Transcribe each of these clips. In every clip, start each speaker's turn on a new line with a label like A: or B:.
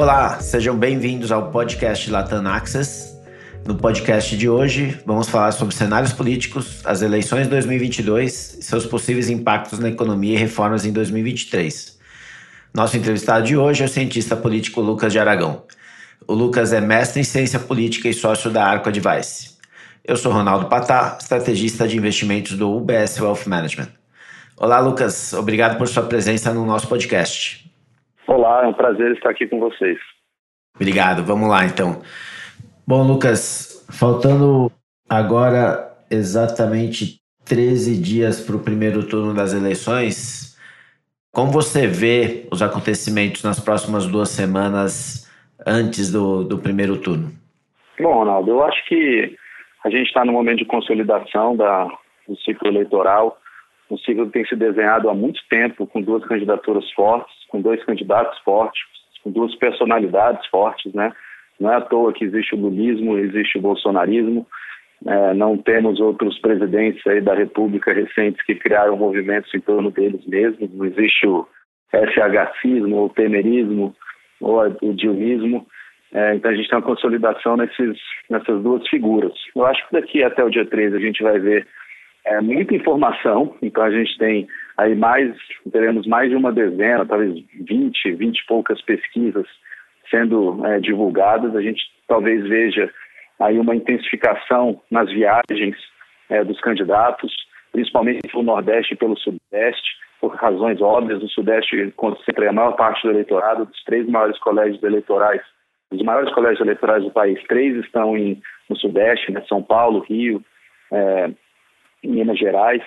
A: Olá, sejam bem-vindos ao podcast Latam Access. No podcast de hoje, vamos falar sobre cenários políticos, as eleições de 2022 e seus possíveis impactos na economia e reformas em 2023. Nosso entrevistado de hoje é o cientista político Lucas de Aragão. O Lucas é mestre em ciência política e sócio da Arco Advice. Eu sou Ronaldo Patá, estrategista de investimentos do UBS Wealth Management. Olá, Lucas. Obrigado por sua presença no nosso podcast.
B: Olá, é um prazer estar aqui com vocês.
A: Obrigado. Vamos lá, então. Bom, Lucas, faltando agora exatamente 13 dias para o primeiro turno das eleições, como você vê os acontecimentos nas próximas duas semanas antes do, do primeiro turno?
B: Bom, Ronaldo, eu acho que a gente está no momento de consolidação da, do ciclo eleitoral, um ciclo que tem se desenhado há muito tempo, com duas candidaturas fortes, com dois candidatos fortes, com duas personalidades fortes, né? Não é à toa que existe o lulismo, existe o bolsonarismo, é, não temos outros presidentes aí da República recentes que criaram movimentos em torno deles mesmos, não existe o SHCismo, o temerismo, ou o dilmismo, é, então a gente tem uma consolidação nesses, nessas duas figuras. Eu acho que daqui até o dia 13 a gente vai ver é, muita informação, então a gente tem aí mais, teremos mais de uma dezena, talvez 20, 20 e poucas pesquisas sendo é, divulgadas. A gente talvez veja aí uma intensificação nas viagens é, dos candidatos, principalmente pelo Nordeste e pelo Sudeste, por razões óbvias. O Sudeste concentra a maior parte do eleitorado, dos três maiores colégios eleitorais os maiores colégios eleitorais do país, três estão em, no Sudeste, né, São Paulo, Rio, é, Minas Gerais.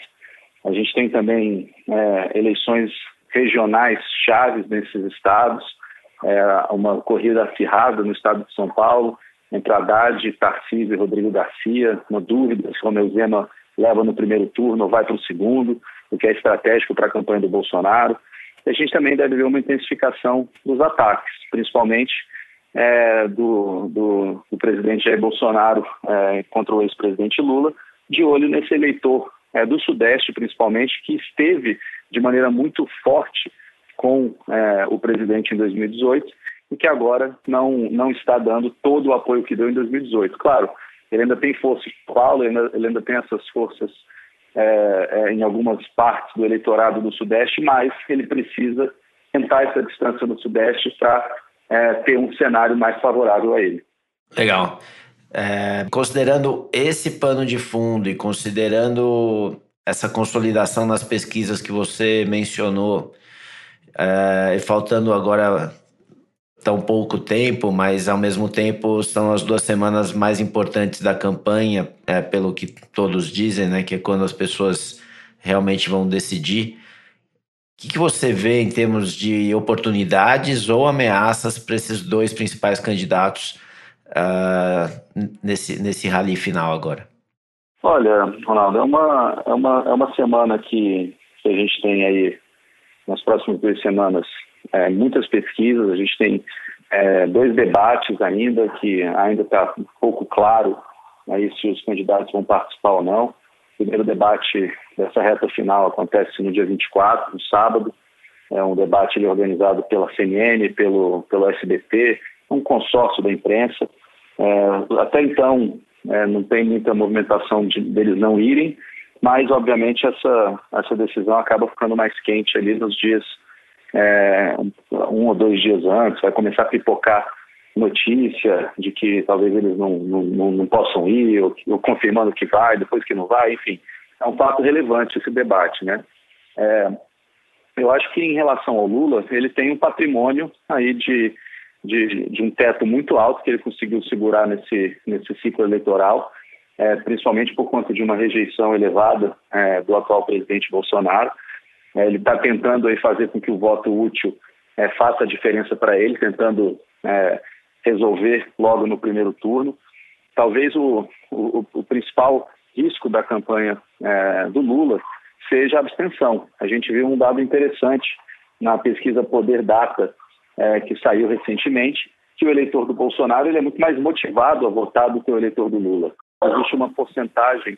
B: A gente tem também é, eleições regionais chaves nesses estados, é, uma corrida acirrada no estado de São Paulo, entre Haddad, Tarcísio e Rodrigo Garcia, uma dúvida se Romeu Zema leva no primeiro turno ou vai para o segundo, o que é estratégico para a campanha do Bolsonaro. E a gente também deve ver uma intensificação dos ataques, principalmente é, do, do, do, presidente Jair Bolsonaro é, contra o ex-presidente Lula, de olho nesse eleitor é, do Sudeste, principalmente, que esteve de maneira muito forte com é, o presidente em 2018 e que agora não, não está dando todo o apoio que deu em 2018. Claro, ele ainda tem força em Paulo, ele ainda, ele ainda tem essas forças é, é, em algumas partes do eleitorado do Sudeste, mas ele precisa tentar essa distância no Sudeste para é, ter um cenário mais favorável a ele.
A: Legal. É, considerando esse pano de fundo e considerando essa consolidação nas pesquisas que você mencionou, é, e faltando agora tão pouco tempo, mas ao mesmo tempo são as duas semanas mais importantes da campanha, é, pelo que todos dizem, né, que é quando as pessoas realmente vão decidir. Que, que você vê em termos de oportunidades ou ameaças para esses dois principais candidatos uh, nesse, nesse rally final agora?
B: Olha, Ronaldo, é uma, é uma, é uma semana que, que a gente tem aí, nas próximas duas semanas, é, muitas pesquisas, a gente tem é, dois debates ainda, que ainda está um pouco claro aí se os candidatos vão participar ou não. O primeiro debate dessa reta final acontece no dia 24, no sábado. É um debate organizado pela CNN, pelo, pelo SBT, um consórcio da imprensa. É, até então, é, não tem muita movimentação de, deles não irem, mas, obviamente, essa, essa decisão acaba ficando mais quente ali nos dias, é, um ou dois dias antes, vai começar a pipocar notícia de que talvez eles não, não, não possam ir, ou, ou, confirmando que vai, depois que não vai, enfim. É um fato relevante esse debate, né? É, eu acho que em relação ao Lula, ele tem um patrimônio aí de, de, de um teto muito alto que ele conseguiu segurar nesse, nesse ciclo eleitoral, é, principalmente por conta de uma rejeição elevada é, do atual presidente Bolsonaro. É, ele está tentando aí fazer com que o voto útil é, faça a diferença para ele, tentando é, resolver logo no primeiro turno. Talvez o, o, o principal risco da campanha é, do Lula seja a abstenção. A gente viu um dado interessante na pesquisa Poder Data, é, que saiu recentemente, que o eleitor do Bolsonaro ele é muito mais motivado a votar do que o eleitor do Lula. Existe uma porcentagem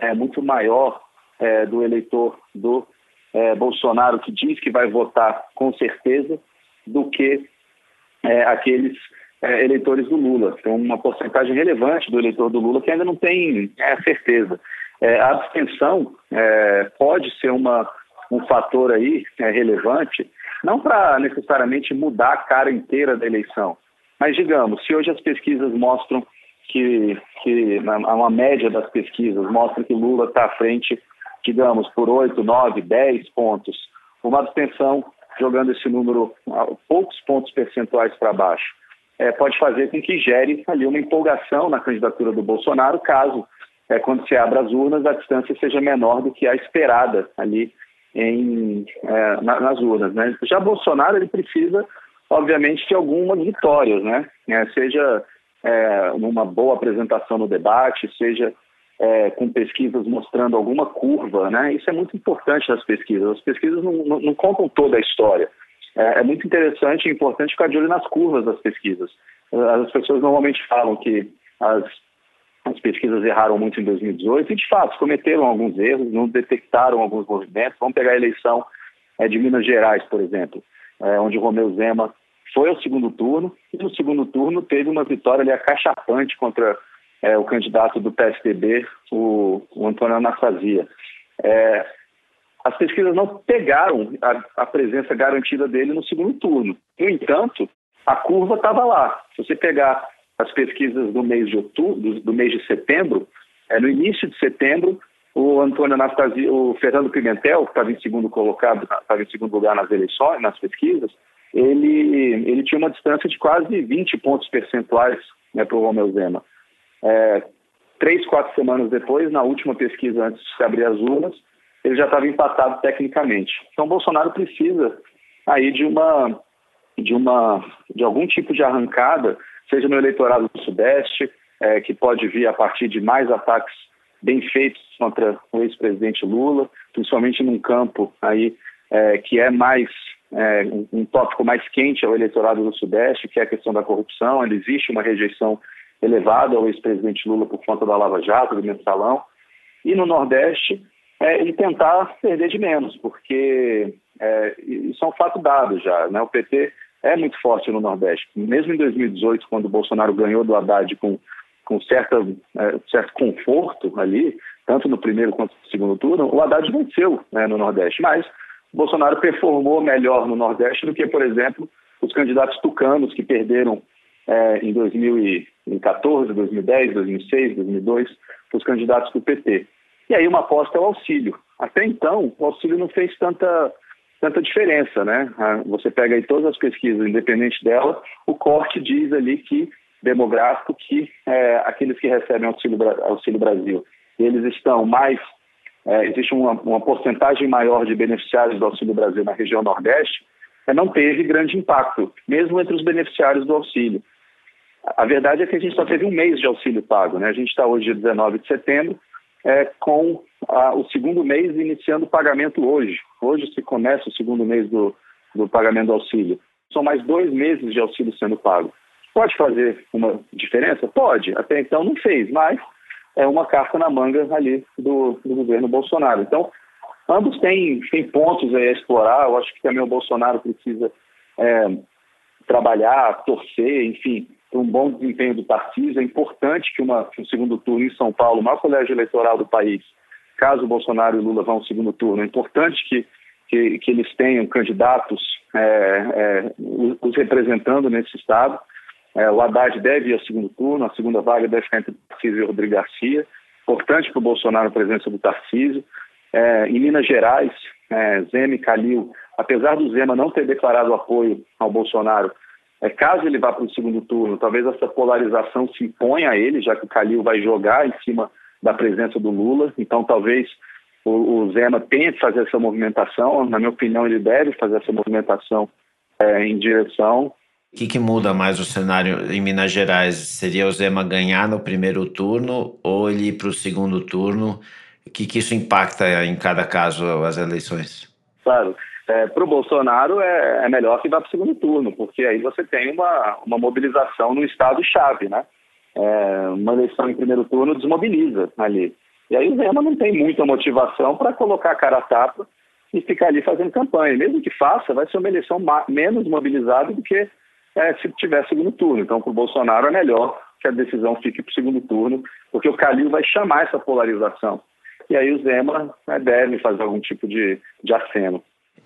B: é, muito maior é, do eleitor do é, Bolsonaro que diz que vai votar com certeza do que é, aqueles é, eleitores do Lula. Tem uma porcentagem relevante do eleitor do Lula que ainda não tem é, certeza. A abstenção pode ser uma, um fator aí relevante, não para necessariamente mudar a cara inteira da eleição, mas digamos, se hoje as pesquisas mostram que, que uma média das pesquisas mostra que Lula está à frente, digamos, por 8, 9, 10 pontos, uma abstenção jogando esse número poucos pontos percentuais para baixo é, pode fazer com que gere ali uma empolgação na candidatura do Bolsonaro, caso, é, quando se abra as urnas, a distância seja menor do que a esperada ali em, é, na, nas urnas. Né? Já Bolsonaro ele precisa, obviamente, de algumas vitórias, né? É, seja é, uma boa apresentação no debate, seja é, com pesquisas mostrando alguma curva, né? Isso é muito importante nas pesquisas. As pesquisas não, não, não contam toda a história é, é muito interessante e importante ficar de olho nas curvas das pesquisas. As pessoas normalmente falam que as, as pesquisas erraram muito em 2018 e, de fato, cometeram alguns erros, não detectaram alguns movimentos. Vamos pegar a eleição é, de Minas Gerais, por exemplo, é, onde o Romeu Zema foi ao segundo turno e no segundo turno teve uma vitória ali acachapante contra é, o candidato do PSDB, o, o Antônio Anastasia. É, as pesquisas não pegaram a, a, presença garantida dele no segundo turno. No entanto, a curva estava lá. Se você pegar as pesquisas do mês de outubro, do, mês de setembro, é, no início de setembro, o Antônio Anastasia, o Fernando Pimentel, que estava em segundo colocado, estava em segundo lugar nas eleições, nas pesquisas, ele, ele tinha uma distância de quase 20 pontos percentuais né, para o Romeu Zema. É, três, quatro semanas depois, na última pesquisa antes de se abrir as urnas, ele já estava empatado tecnicamente. Então, Bolsonaro precisa aí de uma, de uma, de algum tipo de arrancada, seja no eleitorado do Sudeste, é, que pode vir a partir de mais ataques bem feitos contra o ex-presidente Lula, principalmente num campo aí é, que é mais é, um, tópico mais quente ao eleitorado do Sudeste, que é a questão da corrupção. Ele existe uma rejeição elevada ao ex-presidente Lula por conta da Lava Jato, do mensalão. E no Nordeste, é, e tentar perder de menos, porque é, isso é um fato dado já. Né? O PT é muito forte no Nordeste. Mesmo em 2018, quando o Bolsonaro ganhou do Haddad com, com certa, é, certo conforto ali, tanto no primeiro quanto no segundo turno, o Haddad venceu né, no Nordeste. Mas o Bolsonaro performou melhor no Nordeste do que, por exemplo, os candidatos tucanos que perderam é, em 2014, 2010, 2006, 2002, os candidatos do PT. E aí uma aposta é o auxílio. Até então, o auxílio não fez tanta, tanta diferença, né? Você pega aí todas as pesquisas, independente dela, o corte diz ali que, demográfico, que é, aqueles que recebem auxílio, auxílio Brasil, eles estão mais, é, existe uma, uma porcentagem maior de beneficiários do Auxílio Brasil na região Nordeste, é, não teve grande impacto, mesmo entre os beneficiários do auxílio. A verdade é que a gente só teve um mês de auxílio pago, né? A gente está hoje, dia 19 de setembro, é, com o segundo mês iniciando o pagamento hoje. Hoje se começa o segundo mês do, do pagamento do auxílio. São mais dois meses de auxílio sendo pago. Pode fazer uma diferença? Pode. Até então não fez, mas é uma carta na manga ali do, do governo Bolsonaro. Então, ambos têm, têm pontos a explorar. Eu acho que também o Bolsonaro precisa é, trabalhar, torcer, enfim, um bom desempenho do Tarcísio. É importante que, uma, que um segundo turno em São Paulo, o maior colégio eleitoral do país, caso Bolsonaro e Lula vão ao segundo turno, é importante que, que, que eles tenham candidatos é, é, os representando nesse estado. É, o Haddad deve ir ao segundo turno, a segunda vaga deve ficar entre Tarcísio e Rodrigo Garcia. Importante para o Bolsonaro a presença do Tarcísio. É, em Minas Gerais, é, Zema e Calil, apesar do Zema não ter declarado apoio ao Bolsonaro, é, caso ele vá para o segundo turno, talvez essa polarização se imponha a ele, já que o Calil vai jogar em cima da presença do Lula. Então, talvez o, o Zema tenha que fazer essa movimentação. Na minha opinião, ele deve fazer essa movimentação é, em direção.
A: O que, que, muda mais o cenário em Minas Gerais? Seria o Zema ganhar no primeiro turno ou ele ir para o segundo turno? O que, que isso impacta em cada caso as eleições?
B: Claro. É, para o Bolsonaro é, é, melhor que vá para o segundo turno, porque aí você tem uma, uma mobilização no estado-chave, né? É, uma eleição em primeiro turno desmobiliza ali. E aí o Zema não tem muita motivação para colocar a cara a tapa e ficar ali fazendo campanha. Mesmo que faça, vai ser uma eleição menos mobilizada do que é, se tiver segundo turno. Então, para o Bolsonaro é melhor que a decisão fique para o segundo turno, porque o Calil vai chamar essa polarização. E aí o Zema né, deve fazer algum tipo de, de aceno.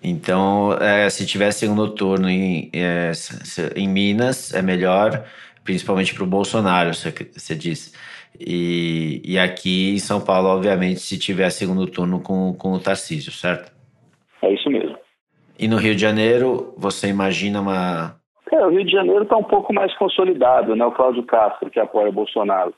A: Então, é, se tiver segundo turno em, é, em Minas, é melhor, principalmente para o Bolsonaro, você, você disse. E, e aqui em São Paulo, obviamente, se tiver segundo turno com, com o Tarcísio, certo?
B: É isso mesmo.
A: E no Rio de Janeiro, você imagina uma.
B: É, o Rio de Janeiro está um pouco mais consolidado, né? O Cláudio Castro, que apoia o Bolsonaro,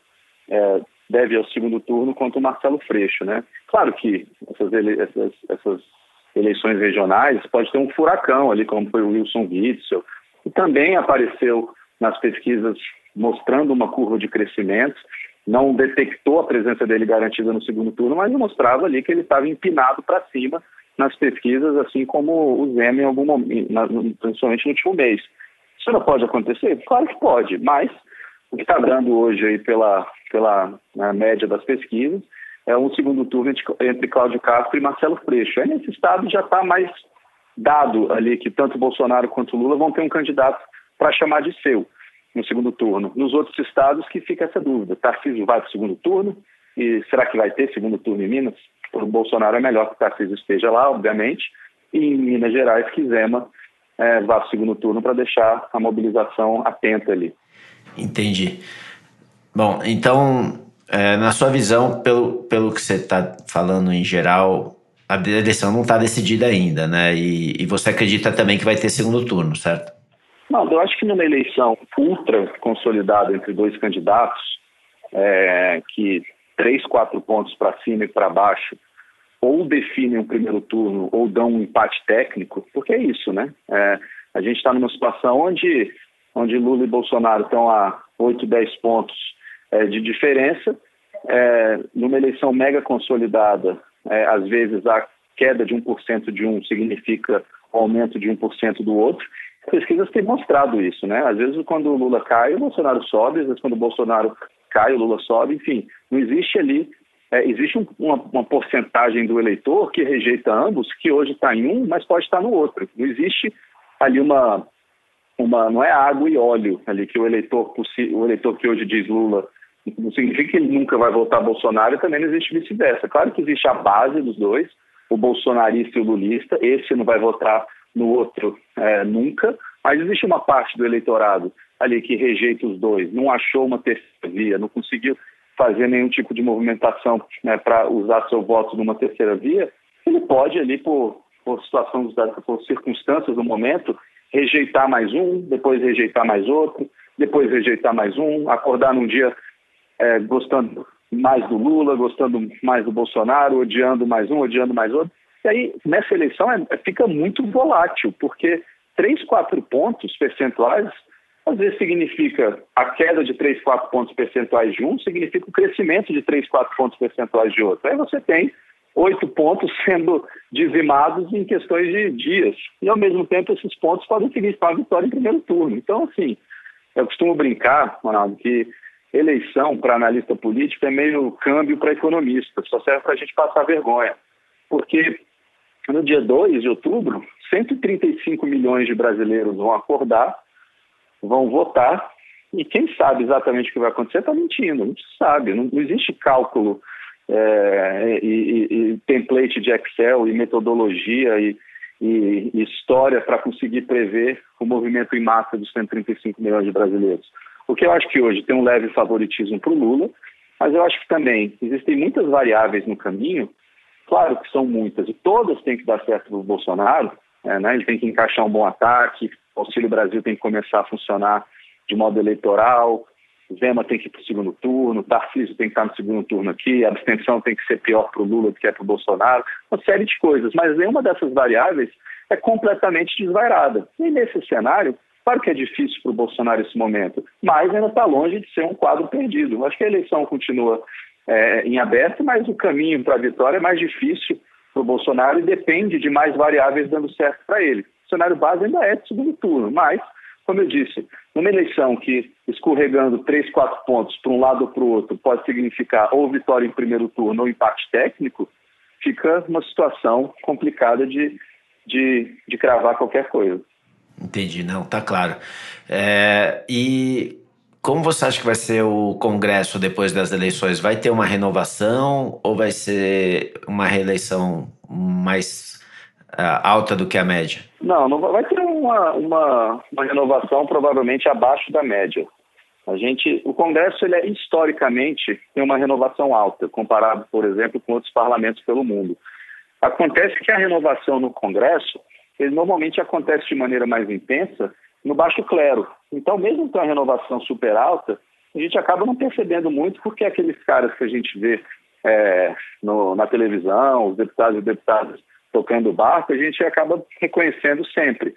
B: é, deve ao segundo turno contra o Marcelo Freixo, né? Claro que essas, essas, essas eleições regionais pode ter um furacão ali, como foi o Wilson Witzel, e também apareceu nas pesquisas mostrando uma curva de crescimento não detectou a presença dele garantida no segundo turno, mas mostrava ali que ele estava empinado para cima nas pesquisas, assim como o Zema em algum momento, principalmente no último mês. Isso não pode acontecer? Claro que pode, mas o que está dando hoje aí pela, pela né, média das pesquisas é um segundo turno entre, entre Cláudio Castro e Marcelo Freixo. Aí nesse estado já está mais dado ali que tanto Bolsonaro quanto Lula vão ter um candidato para chamar de seu no segundo turno. Nos outros estados que fica essa dúvida. Tarcísio vai para o segundo turno e será que vai ter segundo turno em Minas? Para o Bolsonaro é melhor que o Tarcísio esteja lá, obviamente, e em Minas Gerais que Zema é, vá para o segundo turno para deixar a mobilização atenta ali.
A: Entendi. Bom, então, é, na sua visão, pelo, pelo que você está falando em geral, a eleição não está decidida ainda, né? E, e você acredita também que vai ter segundo turno, certo?
B: Não, eu acho que numa eleição ultra consolidada entre dois candidatos, é, que três, quatro pontos para cima e para baixo, ou definem um primeiro turno ou dão um empate técnico, porque é isso, né? É, a gente está numa situação onde, onde Lula e Bolsonaro estão a 8, 10 pontos de diferença. É, numa eleição mega consolidada, é, às vezes a queda de 1% de um significa o aumento de 1% do outro pesquisas têm mostrado isso, né? Às vezes quando o Lula cai, o Bolsonaro sobe, às vezes quando o Bolsonaro cai, o Lula sobe, enfim, não existe ali, é, existe um, uma, uma, porcentagem do eleitor que rejeita ambos, que hoje está em um, mas pode estar no outro. Não existe ali uma, uma, não é água e óleo ali que o eleitor, o eleitor que hoje diz Lula não significa que ele nunca vai votar Bolsonaro e também não existe vice-versa. Claro que existe a base dos dois, o bolsonarista e o lulista, esse não vai votar no outro é, nunca, mas existe uma parte do eleitorado ali que rejeita os dois, não achou uma terceira via, não conseguiu fazer nenhum tipo de movimentação né, para usar seu voto numa terceira via, ele pode ali por, por situação, por circunstâncias do momento, rejeitar mais um, depois rejeitar mais outro, depois rejeitar mais um, acordar num dia é, gostando mais do Lula, gostando mais do Bolsonaro, odiando mais um, odiando mais outro. E aí, nessa eleição, é, fica muito volátil, porque 3, 4 pontos percentuais, às vezes significa a queda de 3, 4 pontos percentuais de um, significa o crescimento de 3, 4 pontos percentuais de outro. Aí você tem oito pontos sendo dizimados em questões de dias. E, ao mesmo tempo, esses pontos podem significar uma vitória em primeiro turno. Então, assim, eu costumo brincar, Ronaldo, que eleição para analista político é meio câmbio para economista, só serve para a gente passar vergonha. Porque no dia 2 de outubro, 135 milhões de brasileiros vão acordar, vão votar, e quem sabe exatamente o que vai acontecer está mentindo, não sabe, não, não existe cálculo é, e, e, e, template de Excel e metodologia e, e história para conseguir prever o movimento em massa dos 135 milhões de brasileiros. O que eu acho que hoje tem um leve favoritismo para o Lula, mas eu acho que também existem muitas variáveis no caminho Claro que são muitas, e todas têm que dar certo para o Bolsonaro, é, né? ele tem que encaixar um bom ataque, o Auxílio Brasil tem que começar a funcionar de modo eleitoral, Zema tem que ir para o segundo turno, Tarcísio tem que estar no segundo turno aqui, a abstenção tem que ser pior para o Lula do que é para o Bolsonaro, uma série de coisas, mas nenhuma dessas variáveis é completamente desvairada. E nesse cenário, claro que é difícil para o Bolsonaro esse momento, mas ainda está longe de ser um quadro perdido. Acho que a eleição continua é, em aberto, mas o caminho para a vitória é mais difícil para o Bolsonaro e depende de mais variáveis dando certo para ele. O cenário base ainda é de segundo turno, mas, como eu disse, numa eleição que escorregando três, quatro pontos para um lado ou para o outro pode significar ou vitória em primeiro turno ou empate técnico, fica uma situação complicada de, de, de cravar qualquer coisa.
A: Entendi, não, tá claro. É, e como você acha que vai ser o Congresso depois das eleições? Vai ter uma renovação ou vai ser uma reeleição mais uh, alta do que a média?
B: Não, não vai ter uma, uma, uma renovação provavelmente abaixo da média. A gente, o Congresso, ele é historicamente tem uma renovação alta, comparado, por exemplo, com outros parlamentos pelo mundo. Acontece que a renovação no Congresso, ele normalmente acontece de maneira mais intensa no baixo clero. Então, mesmo com a renovação super alta, a gente acaba não percebendo muito porque aqueles caras que a gente vê é, no, na televisão, os deputados e deputadas tocando barco, a gente acaba reconhecendo sempre.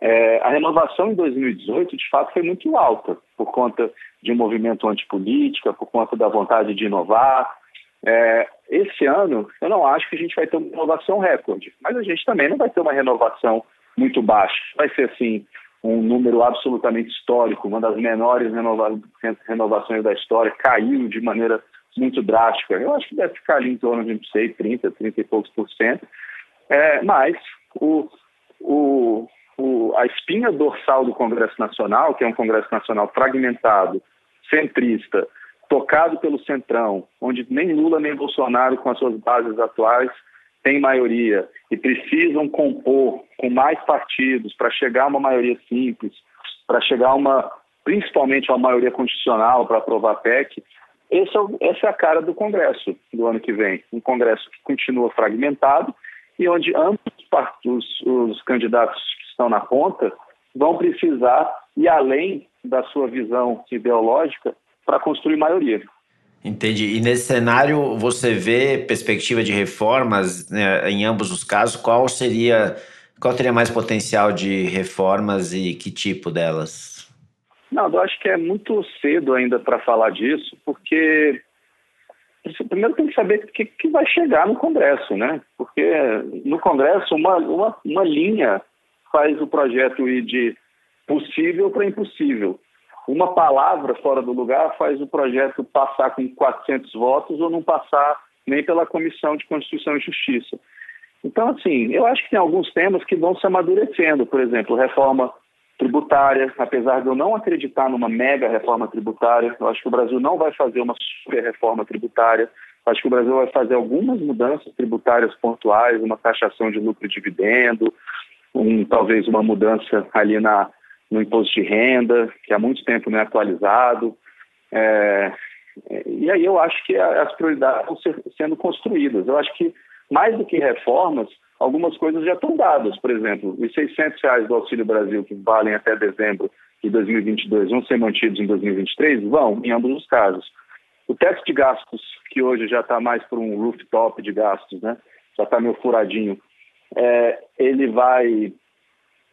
B: É, a renovação em 2018, de fato, foi muito alta, por conta de um movimento antipolítica, por conta da vontade de inovar. É, esse ano, eu não acho que a gente vai ter uma renovação recorde, mas a gente também não vai ter uma renovação muito baixa. Vai ser, assim, um número absolutamente histórico, uma das menores renova renovações da história, caiu de maneira muito drástica. Eu acho que deve ficar ali em torno de, não sei, 30, 30 e poucos por cento. É, mas o, o, o, a espinha dorsal do Congresso Nacional, que é um Congresso Nacional fragmentado, centrista, tocado pelo Centrão, onde nem Lula nem Bolsonaro, com as suas bases atuais, têm maioria e precisam compor com mais partidos para chegar a uma maioria simples, para chegar a uma, principalmente a uma maioria constitucional para aprovar a PEC, esse é, essa é a cara do Congresso do ano que vem. Um Congresso que continua fragmentado e onde ambos os, os candidatos estão na ponta, vão precisar ir além da sua visão ideológica para construir maioria.
A: Entendi. E nesse cenário, você vê perspectiva de reformas né, em ambos os casos? Qual seria, qual teria mais potencial de reformas e que tipo delas?
B: Não, eu acho que é muito cedo ainda para falar disso, porque primeiro tem que saber o que, que, vai chegar no Congresso, né? Porque no Congresso uma, uma, uma linha faz o projeto ir de possível para impossível. Uma palavra fora do lugar faz o projeto passar com 400 votos ou não passar nem pela Comissão de Constituição e Justiça. Então, assim, eu acho que tem alguns temas que vão se amadurecendo. Por exemplo, reforma tributária, apesar de eu não acreditar numa mega reforma tributária, eu acho que o Brasil não vai fazer uma super reforma tributária. Eu acho que o Brasil vai fazer algumas mudanças tributárias pontuais, uma taxação de lucro e dividendo, um, talvez uma mudança ali na, no imposto de renda, que há muito tempo não é atualizado. É, e aí eu acho que as prioridades vão ser, sendo construídas. Eu acho que, mais do que reformas, algumas coisas já estão dadas. Por exemplo, os 600 reais do Auxílio Brasil, que valem até dezembro de 2022, vão ser mantidos em 2023? Vão, em ambos os casos. O teto de gastos, que hoje já está mais para um rooftop de gastos, né? já está meio furadinho, é, ele vai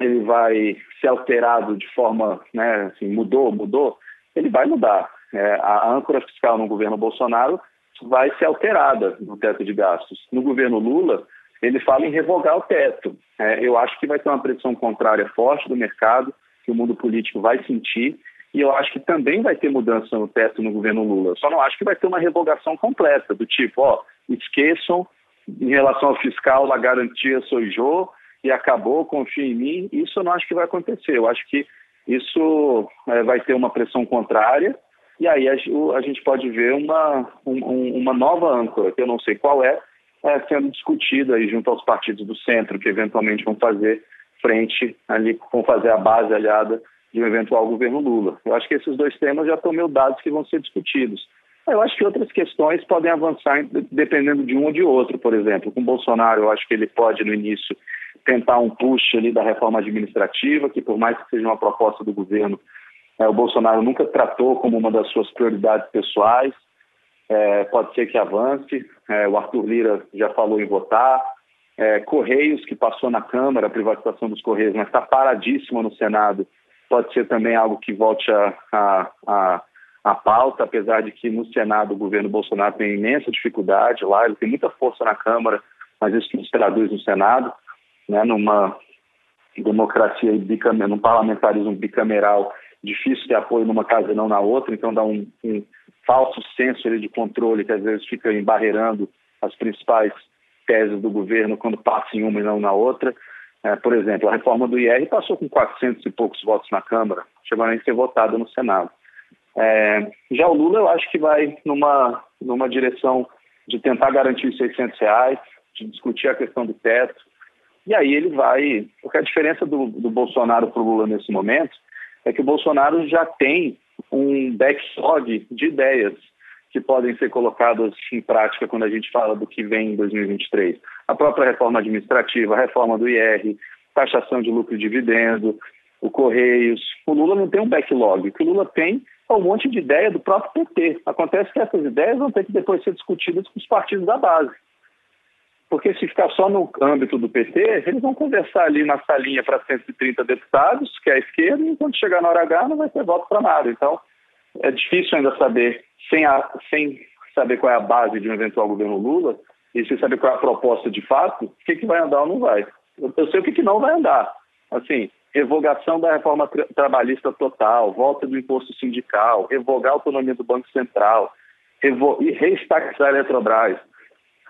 B: ele vai ser alterado de forma, né, assim, mudou, mudou, ele vai mudar. É, a âncora fiscal no governo Bolsonaro vai ser alterada no teto de gastos. No governo Lula, ele fala em revogar o teto. É, eu acho que vai ter uma pressão contrária forte do mercado, que o mundo político vai sentir, e eu acho que também vai ter mudança no teto no governo Lula. Só não acho que vai ter uma revogação completa, do tipo, ó, esqueçam em relação ao fiscal, a garantia sou eu e acabou, confia em mim. Isso eu não acho que vai acontecer. Eu acho que isso é, vai ter uma pressão contrária e aí a, a gente pode ver uma, um, uma nova âncora, que eu não sei qual é, é, sendo discutida aí junto aos partidos do centro, que eventualmente vão fazer frente ali, vão fazer a base aliada de um eventual governo Lula. Eu acho que esses dois temas já estão meio dados que vão ser discutidos. Eu acho que outras questões podem avançar dependendo de um ou de outro, por exemplo. Com Bolsonaro, eu acho que ele pode, no início, tentar um push ali da reforma administrativa, que por mais que seja uma proposta do governo, é, o Bolsonaro nunca tratou como uma das suas prioridades pessoais. É, pode ser que avance. É, o Arthur Lira já falou em votar. Correios, que passou na Câmara, a privatização dos Correios, mas está paradíssima no Senado, pode ser também algo que volte a, a, a a pauta, apesar de que no Senado o governo Bolsonaro tem imensa dificuldade lá, ele tem muita força na Câmara, mas isso não se traduz no Senado, né, numa democracia bicameral, num parlamentarismo bicameral, difícil ter apoio numa casa e não na outra, então dá um, um falso senso de controle que às vezes fica embarreirando as principais teses do governo quando passa em uma e não na outra. É, por exemplo, a reforma do IR passou com 400 e poucos votos na Câmara, chegou a ser votada no Senado. É, já o Lula, eu acho que vai numa, numa direção de tentar garantir os 600 reais, de discutir a questão do teto, e aí ele vai. Porque a diferença do, do Bolsonaro para o Lula nesse momento é que o Bolsonaro já tem um backlog de ideias que podem ser colocadas em prática quando a gente fala do que vem em 2023. A própria reforma administrativa, a reforma do IR, taxação de lucro e dividendo, o Correios. O Lula não tem um backlog. O que o Lula tem é um monte de ideia do próprio PT. Acontece que essas ideias vão ter que depois ser discutidas com os partidos da base. Porque se ficar só no âmbito do PT, eles vão conversar ali na salinha para 130 deputados, que é a esquerda, e quando chegar na hora H não vai ter voto para nada. Então, é difícil ainda saber, sem, a, sem saber qual é a base de um eventual governo Lula, e sem saber qual é a proposta de fato, o que, que vai andar ou não vai. Eu, eu sei o que, que não vai andar. Assim, revogação da reforma tra trabalhista total, volta do imposto sindical, revogar a autonomia do Banco Central, e reestaxar a Eletrobras.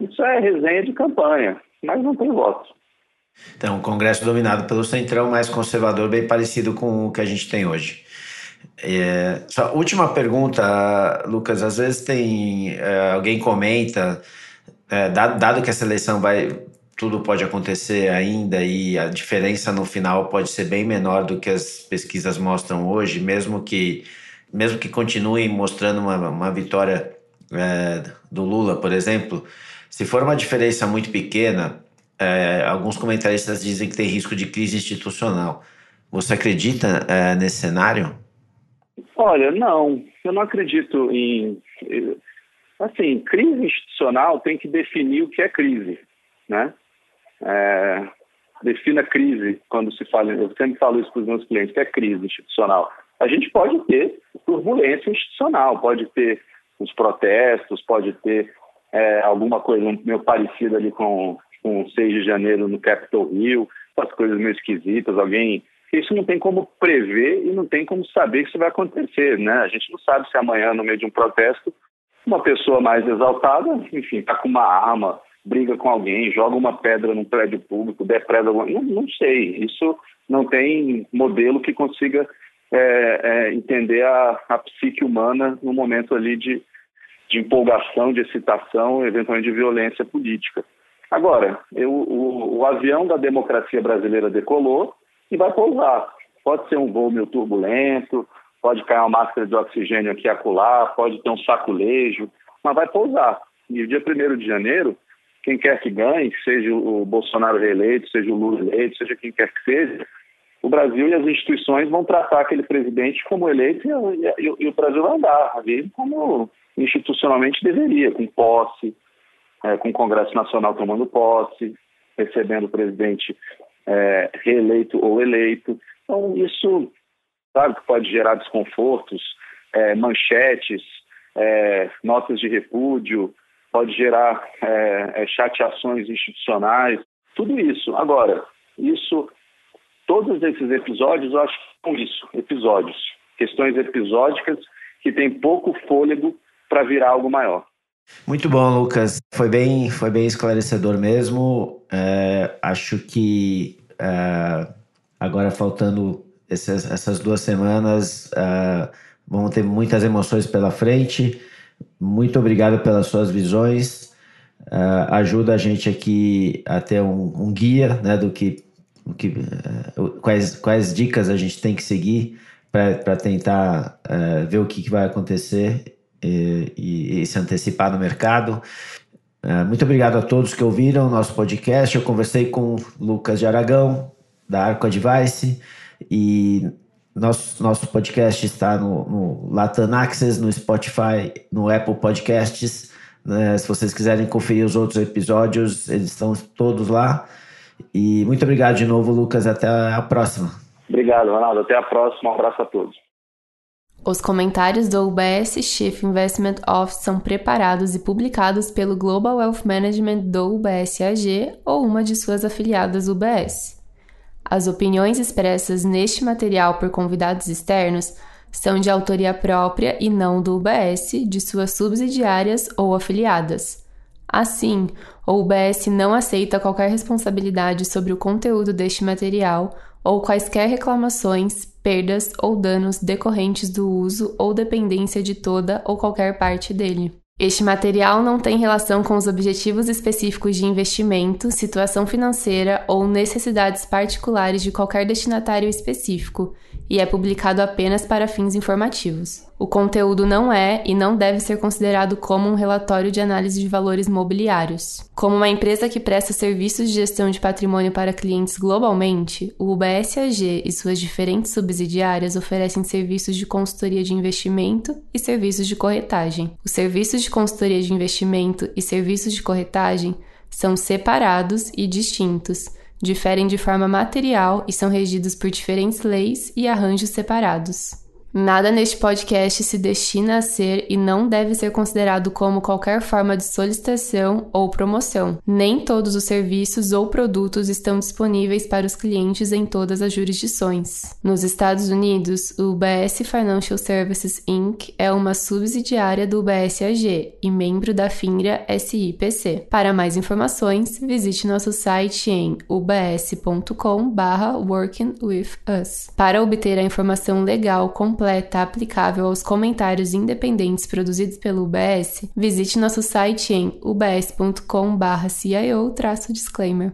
B: Isso é resenha de campanha, mas não tem voto.
A: Então, um Congresso dominado pelo Centrão, mais conservador, bem parecido com o que a gente tem hoje. É, só última pergunta, Lucas. Às vezes tem é, alguém comenta, é, dado, dado que essa eleição vai, tudo pode acontecer ainda e a diferença no final pode ser bem menor do que as pesquisas mostram hoje, mesmo que mesmo que continuem mostrando uma, uma vitória é, do Lula, por exemplo. Se for uma diferença muito pequena, é, alguns comentaristas dizem que tem risco de crise institucional. Você acredita é, nesse cenário?
B: Olha, não. Eu não acredito em. Assim, crise institucional tem que definir o que é crise, né? É, defina crise quando se fala. Eu sempre falo isso para os meus clientes, que é crise institucional. A gente pode ter turbulência institucional, pode ter os protestos, pode ter é, alguma coisa meio parecida ali com, com 6 de janeiro no Capitol Hill, as coisas meio esquisitas, alguém. Isso não tem como prever e não tem como saber que isso vai acontecer, né? A gente não sabe se amanhã, no meio de um protesto, uma pessoa mais exaltada, enfim, está com uma arma, briga com alguém, joga uma pedra num prédio público, depreda alguma... não, não sei. Isso não tem modelo que consiga é, é, entender a, a psique humana no momento ali de, de empolgação, de excitação, eventualmente de violência política. Agora, eu, o, o, avião da democracia brasileira decolou e vai pousar. Pode ser um voo meio turbulento, pode cair uma máscara de oxigênio aqui e acolá, pode ter um saculejo, mas vai pousar. E o dia 1 de janeiro, quem quer que ganhe, seja o Bolsonaro reeleito, seja o Lula eleito, seja quem quer que seja, o Brasil e as instituições vão tratar aquele presidente como eleito e, e, e o Brasil vai andar ali como institucionalmente deveria, com posse, é, com o Congresso Nacional tomando posse, recebendo o presidente é, reeleito ou eleito. Então, isso, claro que pode gerar desconfortos, é, manchetes, é, notas de repúdio, pode gerar é, é, chateações institucionais, tudo isso. Agora, isso, todos esses episódios, eu acho que são isso, episódios, questões episódicas que têm pouco fôlego para virar algo maior.
A: Muito bom, Lucas. Foi bem, foi bem esclarecedor mesmo. É, acho que é, agora faltando essas, essas duas semanas, é, vão ter muitas emoções pela frente. Muito obrigado pelas suas visões. É, ajuda a gente aqui a ter um, um guia né, do que, do que é, quais, quais dicas a gente tem que seguir para tentar é, ver o que, que vai acontecer e, e, se antecipar no mercado. Uh, muito obrigado a todos que ouviram o nosso podcast. Eu conversei com Lucas de Aragão, da Arco Advice, e nosso, nosso podcast está no, no Access, no Spotify, no Apple Podcasts. Né? Se vocês quiserem conferir os outros episódios, eles estão todos lá. E muito obrigado de novo, Lucas. Até a próxima.
B: Obrigado, Ronaldo. Até a próxima. Um abraço a todos.
C: Os comentários do UBS Chief Investment Office são preparados e publicados pelo Global Wealth Management do UBS AG ou uma de suas afiliadas UBS. As opiniões expressas neste material por convidados externos são de autoria própria e não do UBS, de suas subsidiárias ou afiliadas. Assim, o UBS não aceita qualquer responsabilidade sobre o conteúdo deste material ou quaisquer reclamações, perdas ou danos decorrentes do uso ou dependência de toda ou qualquer parte dele. Este material não tem relação com os objetivos específicos de investimento, situação financeira ou necessidades particulares de qualquer destinatário específico e é publicado apenas para fins informativos. O conteúdo não é e não deve ser considerado como um relatório de análise de valores mobiliários. Como uma empresa que presta serviços de gestão de patrimônio para clientes globalmente, o UBS AG e suas diferentes subsidiárias oferecem serviços de consultoria de investimento e serviços de corretagem. Os serviços de consultoria de investimento e serviços de corretagem são separados e distintos diferem de forma material e são regidos por diferentes leis e arranjos separados. Nada neste podcast se destina a ser e não deve ser considerado como qualquer forma de solicitação ou promoção. Nem todos os serviços ou produtos estão disponíveis para os clientes em todas as jurisdições. Nos Estados Unidos, o UBS Financial Services Inc. é uma subsidiária do UBS AG e membro da FINRA SIPC. Para mais informações, visite nosso site em ubs.com/workingwithus. Para obter a informação legal completa completa aplicável aos comentários independentes produzidos pelo UBS, visite nosso site em ubs.com/cio-disclaimer.